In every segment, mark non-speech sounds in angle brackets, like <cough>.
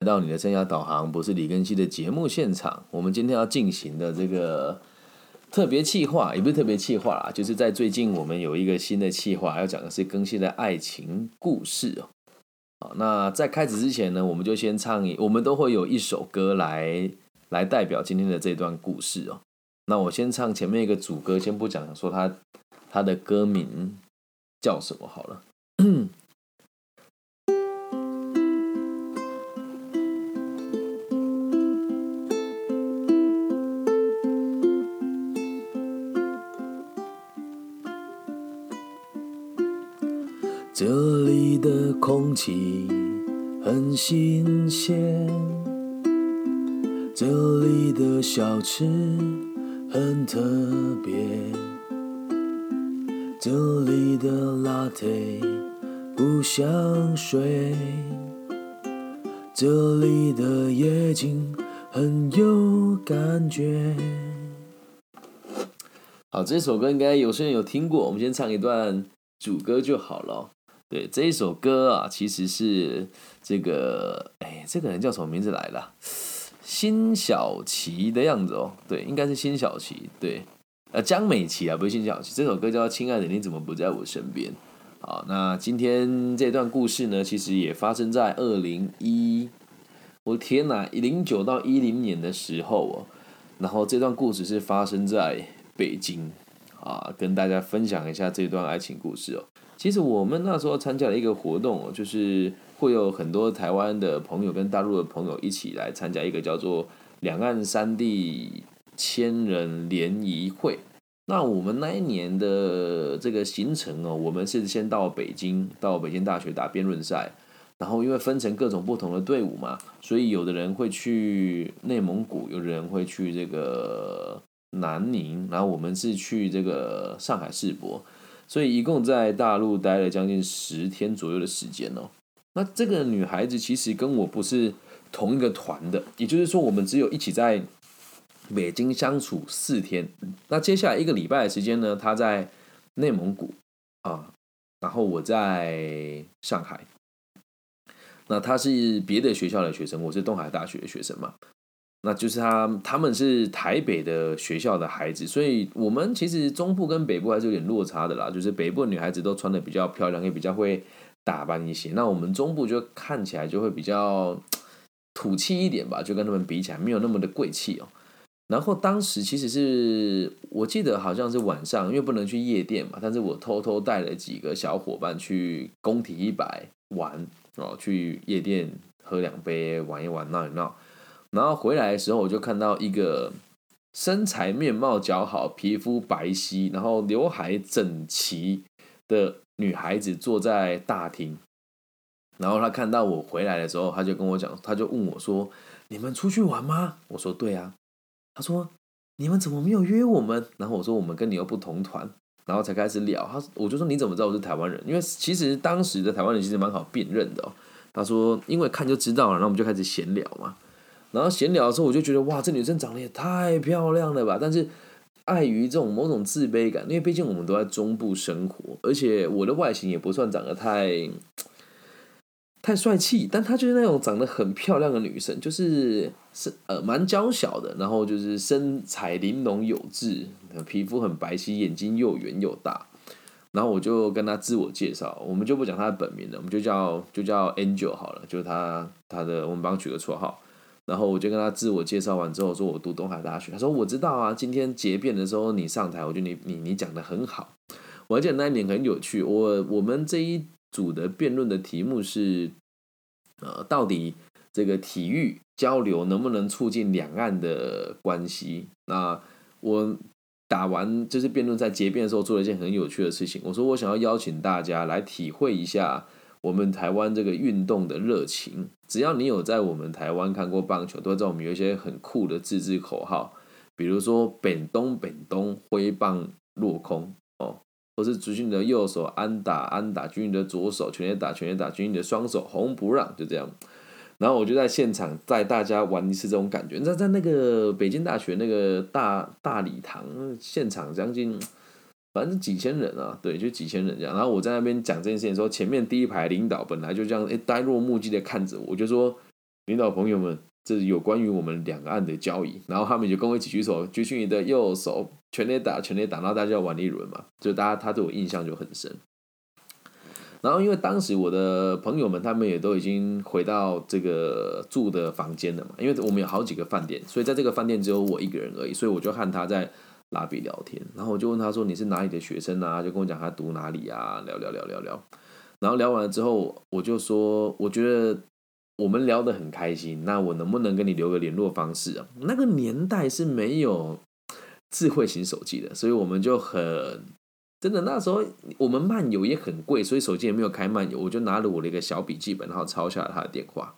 来到你的生涯导航，不是李根熙的节目现场。我们今天要进行的这个特别企划，也不是特别企划啦，就是在最近我们有一个新的企划，要讲的是更新的爱情故事哦。好，那在开始之前呢，我们就先唱一，我们都会有一首歌来来代表今天的这段故事哦。那我先唱前面一个主歌，先不讲说它它的歌名叫什么好了。的空气很新鲜，这里的小吃很特别，这里的拉铁不想睡，这里的夜景很有感觉。好，这首歌应该有些人有听过，我们先唱一段主歌就好了。对这一首歌啊，其实是这个，哎，这个人叫什么名字来的？辛晓琪的样子哦，对，应该是辛晓琪，对，呃，江美琪啊，不是辛晓琪。这首歌叫《亲爱的你怎么不在我身边》。好，那今天这段故事呢，其实也发生在二零一，我天哪，零九到一零年的时候哦。然后这段故事是发生在北京啊，跟大家分享一下这段爱情故事哦。其实我们那时候参加了一个活动，就是会有很多台湾的朋友跟大陆的朋友一起来参加一个叫做两岸三地千人联谊会。那我们那一年的这个行程哦，我们是先到北京，到北京大学打辩论赛，然后因为分成各种不同的队伍嘛，所以有的人会去内蒙古，有的人会去这个南宁，然后我们是去这个上海世博。所以一共在大陆待了将近十天左右的时间哦。那这个女孩子其实跟我不是同一个团的，也就是说，我们只有一起在北京相处四天。那接下来一个礼拜的时间呢，她在内蒙古啊，然后我在上海。那她是别的学校的学生，我是东海大学的学生嘛。那就是他，他们是台北的学校的孩子，所以我们其实中部跟北部还是有点落差的啦。就是北部女孩子都穿的比较漂亮，也比较会打扮一些。那我们中部就看起来就会比较土气一点吧，就跟他们比起来没有那么的贵气哦。然后当时其实是我记得好像是晚上，因为不能去夜店嘛，但是我偷偷带了几个小伙伴去工体一百玩哦，去夜店喝两杯，玩一玩，闹一闹。然后回来的时候，我就看到一个身材面貌姣好、皮肤白皙、然后刘海整齐的女孩子坐在大厅。然后她看到我回来的时候，她就跟我讲，她就问我说：“你们出去玩吗？”我说：“对啊。”她说：“你们怎么没有约我们？”然后我说：“我们跟你又不同团。”然后才开始聊。她我就说：“你怎么知道我是台湾人？因为其实当时的台湾人其实蛮好辨认的。”哦。她说：“因为看就知道了。”然后我们就开始闲聊嘛。然后闲聊的时候，我就觉得哇，这女生长得也太漂亮了吧！但是碍于这种某种自卑感，因为毕竟我们都在中部生活，而且我的外形也不算长得太太帅气，但她就是那种长得很漂亮的女生，就是是呃蛮娇小的，然后就是身材玲珑有致，皮肤很白皙，眼睛又圆又大。然后我就跟她自我介绍，我们就不讲她的本名了，我们就叫就叫 Angel 好了，就是她她的，我们帮她取个绰号。然后我就跟他自我介绍完之后，说我读东海大学。他说我知道啊，今天结辩的时候你上台，我觉得你你你讲的很好。我还记得那一年很有趣，我我们这一组的辩论的题目是，呃，到底这个体育交流能不能促进两岸的关系？那我打完就是辩论在结辩的时候做了一件很有趣的事情，我说我想要邀请大家来体会一下。我们台湾这个运动的热情，只要你有在我们台湾看过棒球，都知道我们有一些很酷的自制口号，比如说“本东本东挥棒落空”哦，或是“军训的右手安打安打，军训的左手全垒打全垒打，军训的双手红不让”，就这样。然后我就在现场带大家玩一次这种感觉。你，在那个北京大学那个大大礼堂现场，将近。反正几千人啊，对，就几千人这样。然后我在那边讲这件事情的时候，前面第一排领导本来就这样，哎，呆若木鸡的看着我，我就说领导朋友们，这是有关于我们两岸的交易。然后他们就跟我一起举手，举起你的右手，全力打，全力打，然后大家玩一轮嘛，就大家他对我印象就很深。然后因为当时我的朋友们他们也都已经回到这个住的房间了嘛，因为我们有好几个饭店，所以在这个饭店只有我一个人而已，所以我就和他在拉比聊天。然后我就问他说：“你是哪里的学生啊？”就跟我讲他读哪里啊，聊聊聊聊聊。然后聊完了之后，我就说：“我觉得我们聊得很开心，那我能不能跟你留个联络方式啊？”那个年代是没有智慧型手机的，所以我们就很。真的，那时候我们漫游也很贵，所以手机也没有开漫游。我就拿了我的一个小笔记本，然后抄下了他的电话。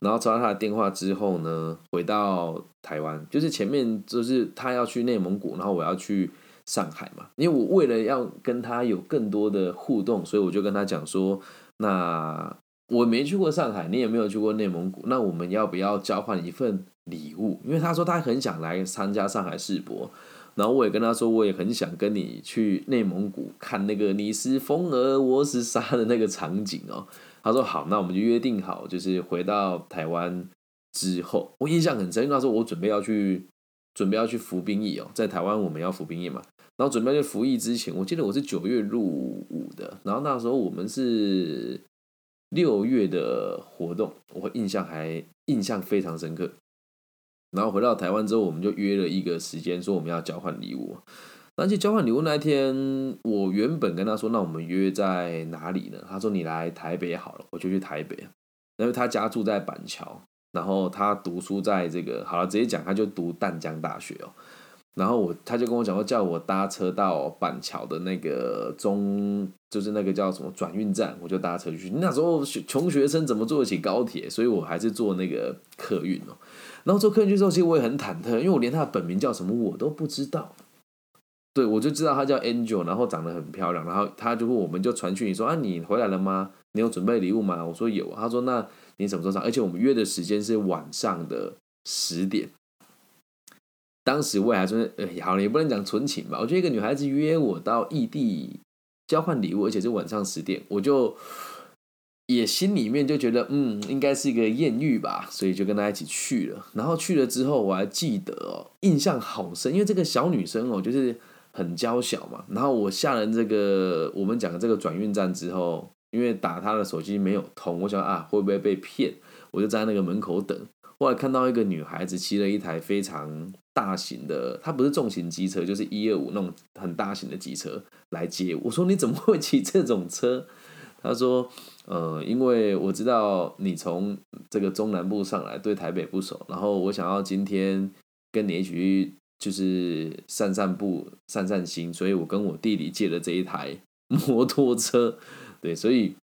然后抄到他的电话之后呢，回到台湾，就是前面就是他要去内蒙古，然后我要去上海嘛。因为我为了要跟他有更多的互动，所以我就跟他讲说：那我没去过上海，你也没有去过内蒙古，那我们要不要交换一份礼物？因为他说他很想来参加上海世博。然后我也跟他说，我也很想跟你去内蒙古看那个“你是风儿，我是沙”的那个场景哦。他说好，那我们就约定好，就是回到台湾之后，我印象很深。那时候我准备要去，准备要去服兵役哦，在台湾我们要服兵役嘛。然后准备去服役之前，我记得我是九月入伍的，然后那时候我们是六月的活动，我印象还印象非常深刻。然后回到台湾之后，我们就约了一个时间，说我们要交换礼物。而且交换礼物那天，我原本跟他说，那我们约在哪里呢？他说你来台北好了，我就去台北。因为他家住在板桥，然后他读书在这个好了，直接讲他就读淡江大学哦。然后我他就跟我讲说，叫我搭车到板桥的那个中，就是那个叫什么转运站，我就搭车去。那时候穷学生怎么坐得起高铁？所以我还是坐那个客运哦。然后坐客运去之后，其实我也很忐忑，因为我连他的本名叫什么我都不知道。对，我就知道他叫 Angel，然后长得很漂亮。然后他就问，我们就传讯你说啊，你回来了吗？你有准备礼物吗？我说有。他说那你什么时候上？而且我们约的时间是晚上的十点。当时我还说，哎，好了，也不能讲纯情吧。我觉得一个女孩子约我到异地交换礼物，而且是晚上十点，我就。也心里面就觉得，嗯，应该是一个艳遇吧，所以就跟她一起去了。然后去了之后，我还记得哦，印象好深，因为这个小女生哦，就是很娇小嘛。然后我下了这个我们讲的这个转运站之后，因为打他的手机没有通，我想啊，会不会被骗？我就在那个门口等。后来看到一个女孩子骑了一台非常大型的，她不是重型机车，就是一二五那种很大型的机车来接我。我说你怎么会骑这种车？她说。呃，因为我知道你从这个中南部上来，对台北不熟，然后我想要今天跟你一起去，就是散散步、散散心，所以我跟我弟弟借了这一台 <laughs> 摩托车，对，所以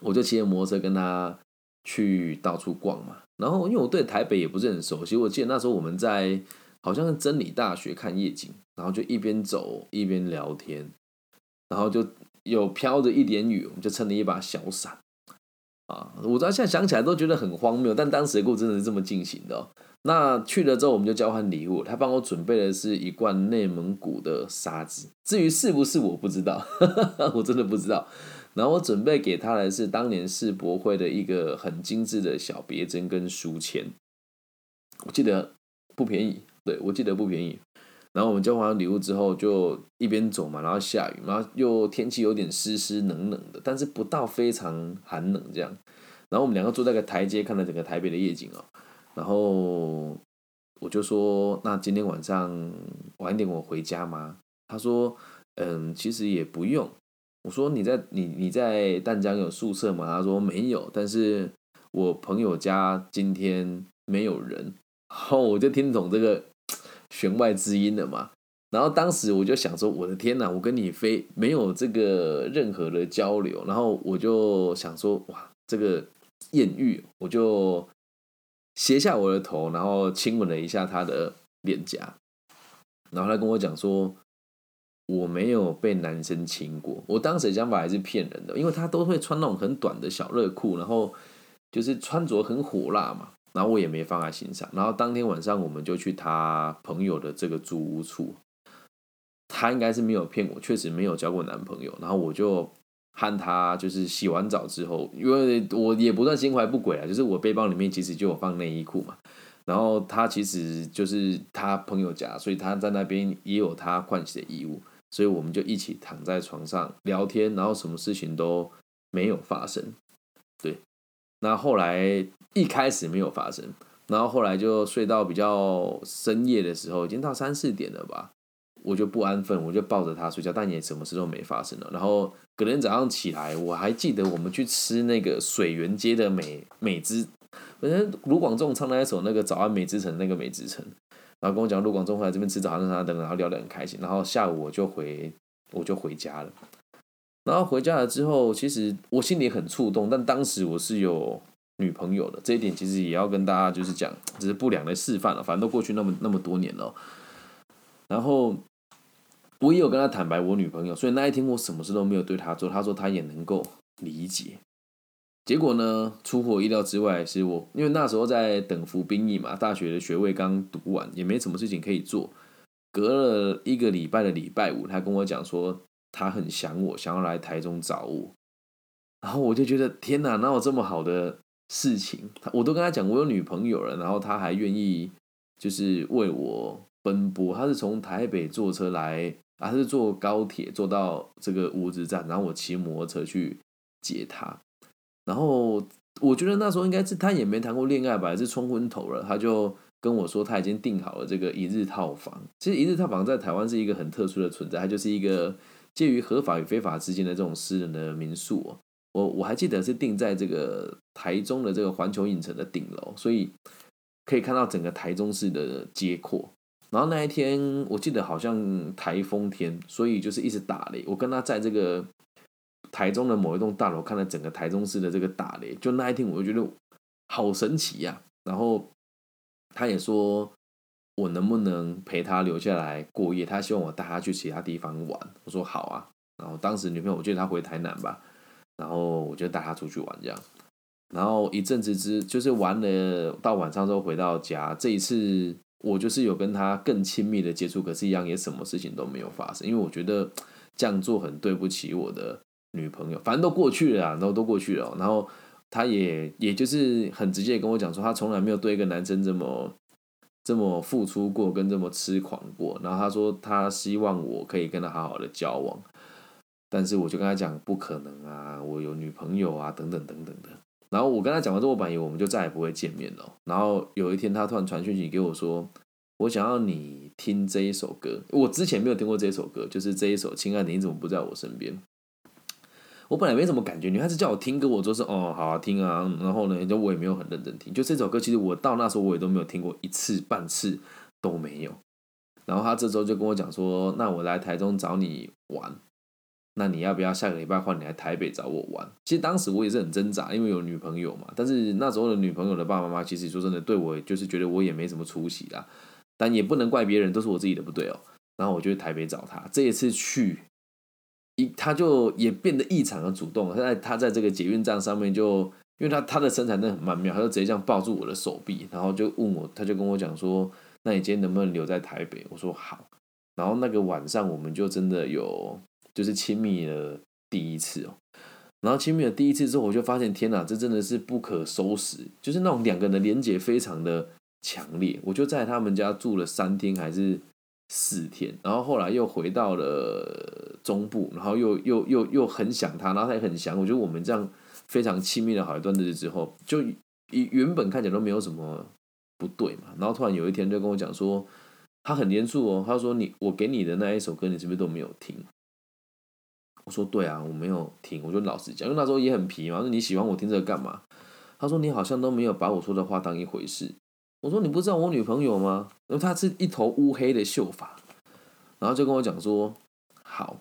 我就骑着摩托车跟他去到处逛嘛。然后因为我对台北也不是很熟悉，我记得那时候我们在好像是真理大学看夜景，然后就一边走一边聊天，然后就。有飘着一点雨，我们就撑了一把小伞啊！我知道现在想起来都觉得很荒谬，但当时的故真的是这么进行的。那去了之后，我们就交换礼物。他帮我准备的是一罐内蒙古的沙子，至于是不是我不知道，<laughs> 我真的不知道。然后我准备给他的是当年世博会的一个很精致的小别针跟书签，我记得不便宜，对我记得不便宜。然后我们交换完礼物之后，就一边走嘛，然后下雨，然后又天气有点湿湿冷冷的，但是不到非常寒冷这样。然后我们两个坐在个台阶，看了整个台北的夜景哦。然后我就说：“那今天晚上晚一点我回家吗？”他说：“嗯，其实也不用。”我说：“你在你你在淡江有宿舍吗？”他说：“没有，但是我朋友家今天没有人。”然后我就听懂这个。弦外之音了嘛，然后当时我就想说，我的天哪，我跟你非没有这个任何的交流，然后我就想说，哇，这个艳遇，我就斜下我的头，然后亲吻了一下他的脸颊，然后他跟我讲说，我没有被男生亲过，我当时的想法还是骗人的，因为他都会穿那种很短的小热裤，然后就是穿着很火辣嘛。然后我也没放在心上。然后当天晚上我们就去他朋友的这个租屋处，他应该是没有骗我，确实没有交过男朋友。然后我就和他就是洗完澡之后，因为我也不算心怀不轨啊，就是我背包里面其实就有放内衣裤嘛。然后他其实就是他朋友家，所以他在那边也有他换洗的衣物，所以我们就一起躺在床上聊天，然后什么事情都没有发生。对，那后来一开始没有发生，然后后来就睡到比较深夜的时候，已经到三四点了吧。我就不安分，我就抱着他睡觉，但也什么事都没发生了。然后隔天早上起来，我还记得我们去吃那个水源街的美美之，反正卢广仲唱那一首那个早安美之城那个美之城，然后跟我讲卢广仲会来这边吃早餐啥等，然后聊得很开心。然后下午我就回我就回家了。然后回家了之后，其实我心里很触动，但当时我是有女朋友的，这一点其实也要跟大家就是讲，只是不良的示范了。反正都过去那么那么多年了，然后。我也有跟他坦白我女朋友，所以那一天我什么事都没有对他做。他说他也能够理解。结果呢，出乎我意料之外，是我因为那时候在等服兵役嘛，大学的学位刚读完，也没什么事情可以做。隔了一个礼拜的礼拜五，他跟我讲说他很想我，想要来台中找我。然后我就觉得天哪，哪有这么好的事情？我都跟他讲我有女朋友了，然后他还愿意就是为我奔波。他是从台北坐车来。啊，是坐高铁坐到这个五子站，然后我骑摩托车去接他。然后我觉得那时候应该是他也没谈过恋爱吧，是冲昏头了。他就跟我说他已经订好了这个一日套房。其实一日套房在台湾是一个很特殊的存在，它就是一个介于合法与非法之间的这种私人的民宿。我我还记得是定在这个台中的这个环球影城的顶楼，所以可以看到整个台中市的街廓。然后那一天，我记得好像台风天，所以就是一直打雷。我跟他在这个台中的某一栋大楼看了整个台中市的这个打雷，就那一天我就觉得好神奇呀。然后他也说我能不能陪他留下来过夜，他希望我带他去其他地方玩。我说好啊。然后当时女朋友我记得她回台南吧，然后我就带她出去玩这样。然后一阵子之就是玩了到晚上之后回到家，这一次。我就是有跟他更亲密的接触，可是，一样也什么事情都没有发生，因为我觉得这样做很对不起我的女朋友。反正都过去了，然后都过去了。然后他也也就是很直接跟我讲说，他从来没有对一个男生这么这么付出过，跟这么痴狂过。然后他说他希望我可以跟他好好的交往，但是我就跟他讲不可能啊，我有女朋友啊，等等等等的。然后我跟他讲完之后，我本以为我们就再也不会见面了。然后有一天，他突然传讯息给我说：“我想要你听这一首歌。我之前没有听过这一首歌，就是这一首《亲爱的你怎么不在我身边》。我本来没什么感觉，女孩子叫我听歌，我就是哦，好听啊。然后呢，就我也没有很认真听。就这首歌，其实我到那时候我也都没有听过一次半次都没有。然后他这周就跟我讲说：“那我来台中找你玩。”那你要不要下个礼拜换你来台北找我玩？其实当时我也是很挣扎，因为有女朋友嘛。但是那时候的女朋友的爸爸妈妈，其实说真的，对我就是觉得我也没什么出息啦。但也不能怪别人，都是我自己的不对哦。然后我就去台北找他。这一次去，一他就也变得异常的主动。他在他在这个捷运站上面，就因为他他的身材真的很曼妙，他就直接这样抱住我的手臂，然后就问我，他就跟我讲说：“那你今天能不能留在台北？”我说：“好。”然后那个晚上，我们就真的有。就是亲密的第一次哦，然后亲密的第一次之后，我就发现天哪，这真的是不可收拾，就是那种两个人的连接非常的强烈。我就在他们家住了三天还是四天，然后后来又回到了中部，然后又又又又很想他，然后他也很想。我觉得我们这样非常亲密的好一段日子之后，就原本看起来都没有什么不对嘛，然后突然有一天就跟我讲说，他很严肃哦，他说你我给你的那一首歌，你是不是都没有听？我说对啊，我没有听，我就老实讲，因为那时候也很皮嘛。说你喜欢我听这个干嘛？他说你好像都没有把我说的话当一回事。我说你不知道我女朋友吗？因为她是一头乌黑的秀发，然后就跟我讲说好，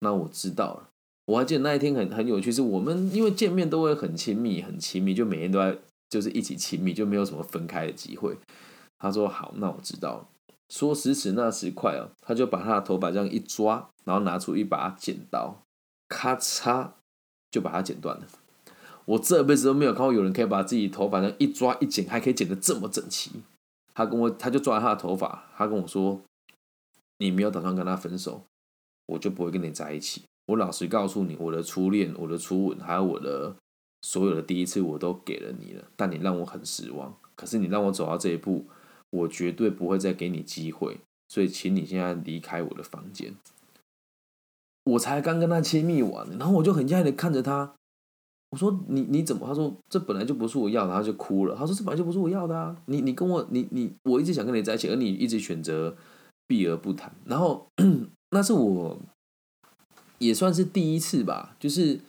那我知道了。我还记得那一天很很有趣，是我们因为见面都会很亲密，很亲密，就每天都在就是一起亲密，就没有什么分开的机会。他说好，那我知道了。说时迟那时快哦，他就把他的头发这样一抓，然后拿出一把剪刀，咔嚓就把它剪断了。我这辈子都没有看过有人可以把自己头发这样一抓一剪，还可以剪得这么整齐。他跟我，他就抓他的头发，他跟我说：“你没有打算跟他分手，我就不会跟你在一起。”我老实告诉你，我的初恋、我的初吻，还有我的所有的第一次，我都给了你了，但你让我很失望。可是你让我走到这一步，我绝对不会再给你机会，所以请你现在离开我的房间。我才刚跟他亲密完，然后我就很讶异的看着他，我说：“你你怎么？”他说：“这本来就不是我要的。”他就哭了。他说：“这本来就不是我要的啊！你你跟我你你我一直想跟你在一起，而你一直选择避而不谈。然后 <clears throat> 那是我也算是第一次吧，就是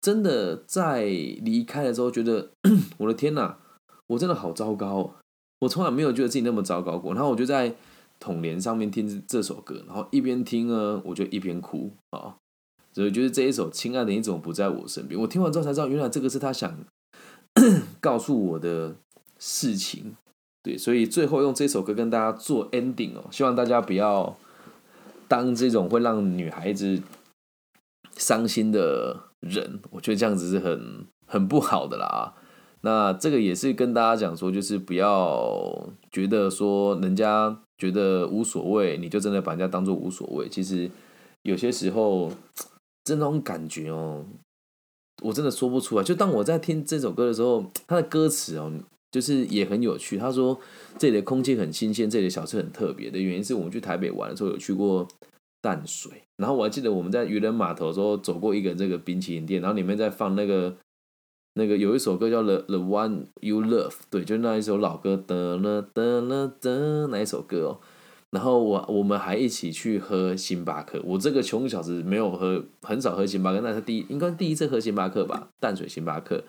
真的在离开的时候，觉得 <clears throat> 我的天哪，我真的好糟糕！我从来没有觉得自己那么糟糕过。然后我就在。统联上面听这首歌，然后一边听呢，我就一边哭啊。所以就是这一首《亲爱的你怎么不在我身边》，我听完之后才知道，原来这个是他想 <coughs> 告诉我的事情。对，所以最后用这首歌跟大家做 ending 哦，希望大家不要当这种会让女孩子伤心的人。我觉得这样子是很很不好的啦。那这个也是跟大家讲说，就是不要觉得说人家。觉得无所谓，你就真的把人家当做无所谓。其实有些时候，这种感觉哦，我真的说不出来。就当我在听这首歌的时候，它的歌词哦，就是也很有趣。他说这里的空气很新鲜，这里的小吃很特别的原因是我们去台北玩的时候有去过淡水，然后我还记得我们在渔人码头的时候走过一个这个冰淇淋店，然后里面在放那个。那个有一首歌叫《The The One You Love》，对，就那一首老歌，的了的了的那一首歌哦。然后我我们还一起去喝星巴克。我这个穷小子没有喝，很少喝星巴克，那是第一应该第一次喝星巴克吧，淡水星巴克。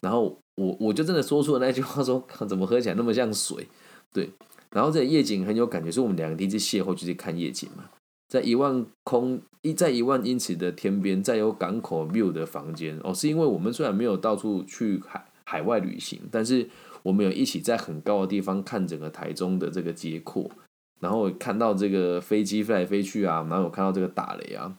然后我我就真的说出了那句话，说怎么喝起来那么像水？对。然后这夜景很有感觉，是我们两个第一次邂逅，就是看夜景嘛。在一万空一在一万英尺的天边，在有港口 view 的房间。哦，是因为我们虽然没有到处去海海外旅行，但是我们有一起在很高的地方看整个台中的这个街廓，然后看到这个飞机飞来飞去啊，然后有看到这个打雷啊，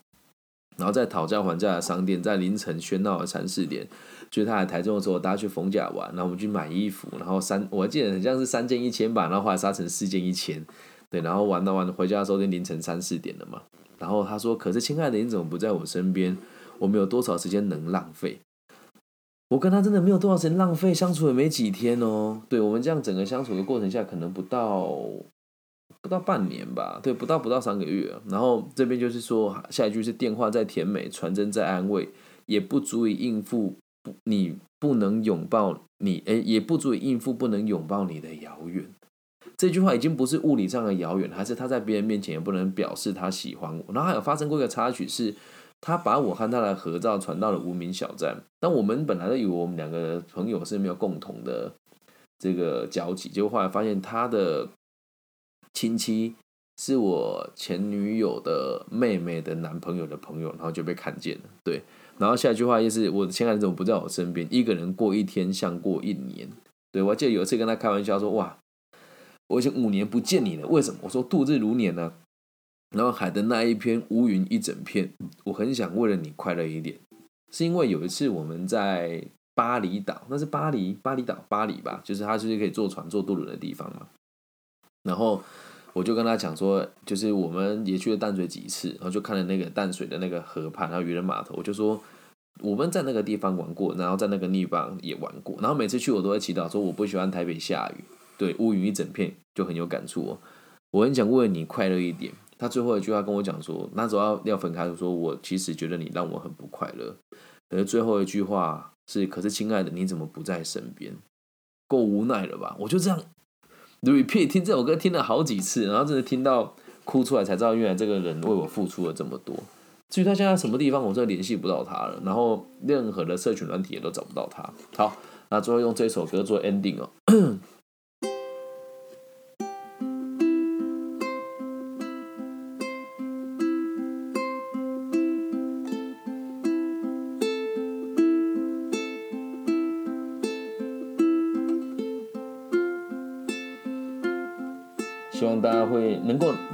然后在讨价还价的商店，在凌晨喧闹的三四点，就是他来台中的时候，大家去逢甲玩，然后我们去买衣服，然后三我记得很像是三件一千吧，然后后来杀成四件一千。对，然后玩到玩回家的时候，就凌晨三四点了嘛。然后他说：“可是，亲爱的，你怎么不在我身边？我们有多少时间能浪费？我跟他真的没有多少时间浪费，相处也没几天哦。对我们这样整个相处的过程下，可能不到不到半年吧。对，不到不到三个月。然后这边就是说，下一句是电话再甜美，传真再安慰，也不足以应付不你不能拥抱你，哎，也不足以应付不能拥抱你的遥远。”这句话已经不是物理上的遥远，还是他在别人面前也不能表示他喜欢我。然后还有发生过一个插曲，是他把我和他的合照传到了无名小站。但我们本来都以为我们两个朋友是没有共同的这个交集，结果后来发现他的亲戚是我前女友的妹妹的男朋友的朋友，然后就被看见了。对，然后下一句话就是我的亲爱的怎么不在我身边？一个人过一天像过一年。对我记得有一次跟他开玩笑说，哇。我已经五年不见你了，为什么？我说度日如年呢。然后海的那一片乌云一整片，我很想为了你快乐一点，是因为有一次我们在巴厘岛，那是巴黎巴厘岛巴黎吧，就是它就是可以坐船坐渡轮的地方嘛。然后我就跟他讲说，就是我们也去了淡水几次，然后就看了那个淡水的那个河畔，然后渔人码头，我就说我们在那个地方玩过，然后在那个地方也玩过，然后每次去我都会祈祷说，我不喜欢台北下雨。对乌云一整片就很有感触哦，我很想为了你快乐一点。他最后一句话跟我讲说，那时候要要分开，说我其实觉得你让我很不快乐。可是最后一句话是，可是亲爱的你怎么不在身边？够无奈了吧？我就这样 repeat 听这首歌听了好几次，然后真的听到哭出来，才知道原来这个人为我付出了这么多。至于他现在什么地方，我真的联系不到他了，然后任何的社群软体也都找不到他。好，那最后用这首歌做 ending 哦。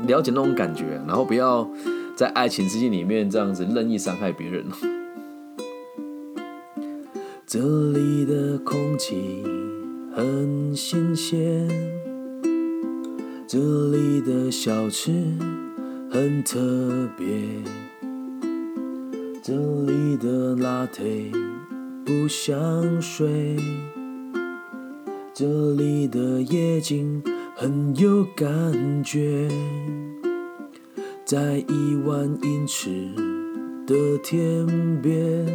了解那种感觉，然后不要在爱情之境里面这样子任意伤害别人。<laughs> 这里的空气很新鲜，这里的小吃很特别，这里的拉 a 不想睡，这里的夜景很有感觉，在一万英尺的天边，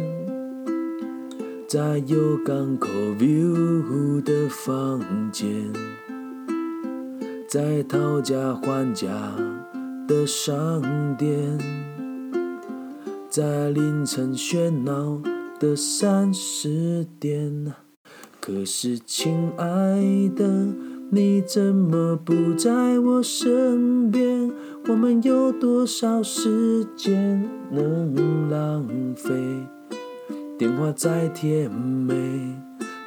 在有港口 view 的房间，在讨价还价的商店。在凌晨喧闹的三十点，可是亲爱的，你怎么不在我身边？我们有多少时间能浪费？电话再甜美，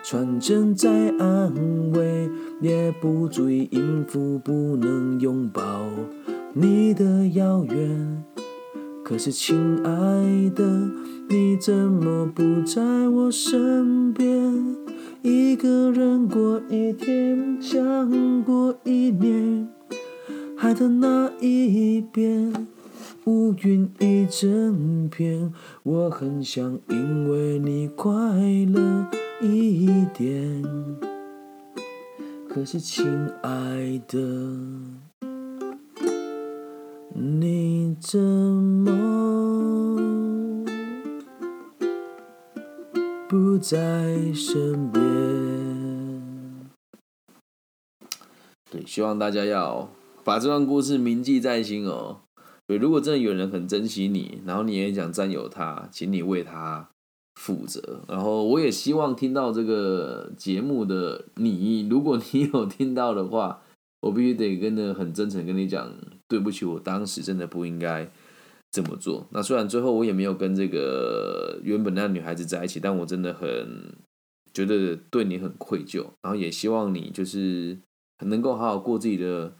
传真再安慰，也不足以应付不能拥抱你的遥远。可是，亲爱的，你怎么不在我身边？一个人过一天，想过一年。海的那一边，乌云一整片。我很想因为你快乐一点。可是，亲爱的。你怎么在身边？对，希望大家要把这段故事铭记在心哦。对，如果真的有人很珍惜你，然后你也想占有他，请你为他负责。然后我也希望听到这个节目的你，如果你有听到的话。我必须得跟的很真诚跟你讲，对不起，我当时真的不应该这么做。那虽然最后我也没有跟这个原本那女孩子在一起，但我真的很觉得对你很愧疚，然后也希望你就是能够好好过自己的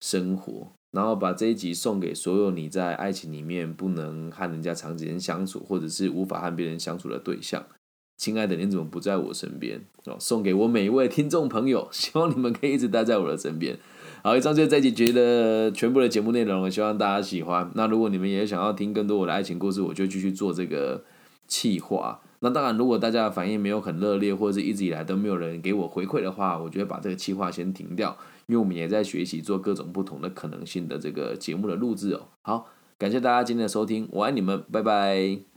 生活，然后把这一集送给所有你在爱情里面不能和人家长时间相处，或者是无法和别人相处的对象。亲爱的，你怎么不在我身边？哦，送给我每一位听众朋友，希望你们可以一直待在我的身边。好，以上就是这集觉得全部的节目内容，希望大家喜欢。那如果你们也想要听更多我的爱情故事，我就继续做这个企划。那当然，如果大家的反应没有很热烈，或者是一直以来都没有人给我回馈的话，我就会把这个企划先停掉，因为我们也在学习做各种不同的可能性的这个节目的录制哦。好，感谢大家今天的收听，我爱你们，拜拜。